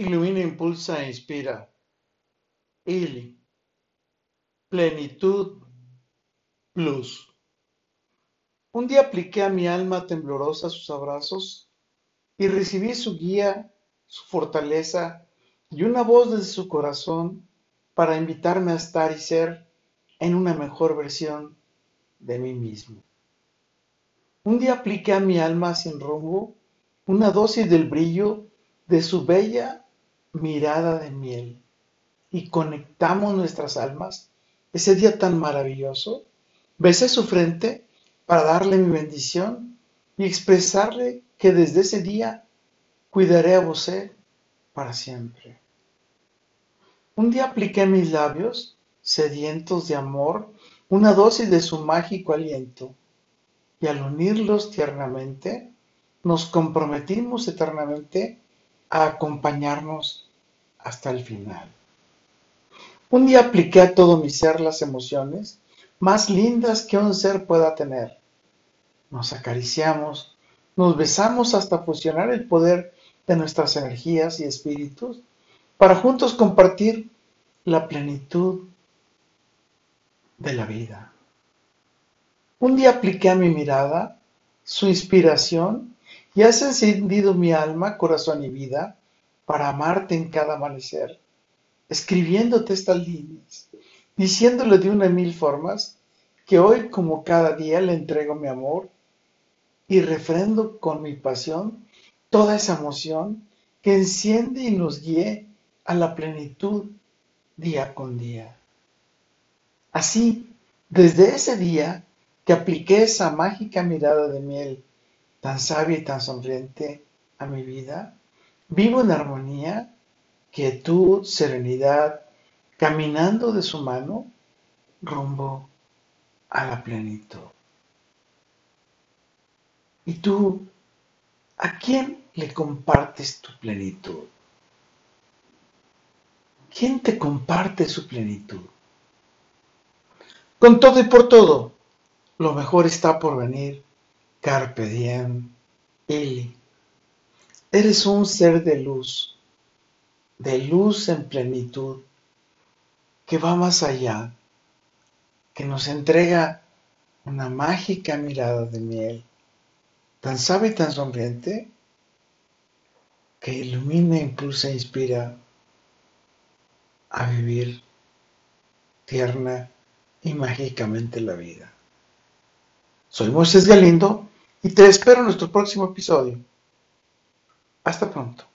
Ilumina, impulsa e inspira. Ili. Plenitud Plus. Un día apliqué a mi alma temblorosa sus abrazos y recibí su guía, su fortaleza y una voz desde su corazón para invitarme a estar y ser en una mejor versión de mí mismo. Un día apliqué a mi alma sin rumbo una dosis del brillo de su bella mirada de miel y conectamos nuestras almas ese día tan maravilloso. Besé su frente para darle mi bendición y expresarle que desde ese día cuidaré a vos para siempre. Un día apliqué mis labios, sedientos de amor, una dosis de su mágico aliento, y al unirlos tiernamente, nos comprometimos eternamente a acompañarnos hasta el final. Un día apliqué a todo mi ser las emociones más lindas que un ser pueda tener. Nos acariciamos, nos besamos hasta fusionar el poder de nuestras energías y espíritus para juntos compartir la plenitud de la vida. Un día apliqué a mi mirada su inspiración y has encendido mi alma, corazón y vida para amarte en cada amanecer, escribiéndote estas líneas, diciéndole de una mil formas que hoy como cada día le entrego mi amor y refrendo con mi pasión toda esa emoción que enciende y nos guíe a la plenitud día con día. Así, desde ese día que apliqué esa mágica mirada de miel tan sabia y tan sonriente a mi vida, vivo en armonía, quietud, serenidad, caminando de su mano rumbo a la plenitud. ¿Y tú a quién le compartes tu plenitud? ¿Quién te comparte su plenitud? Con todo y por todo, lo mejor está por venir Carpe diem, Eli. Eres un ser de luz, de luz en plenitud, que va más allá, que nos entrega una mágica mirada de miel, tan sabia y tan sonriente, que ilumina, impulsa e inspira a vivir tierna y mágicamente la vida. Soy Moisés Galindo y te espero en nuestro próximo episodio. Hasta pronto.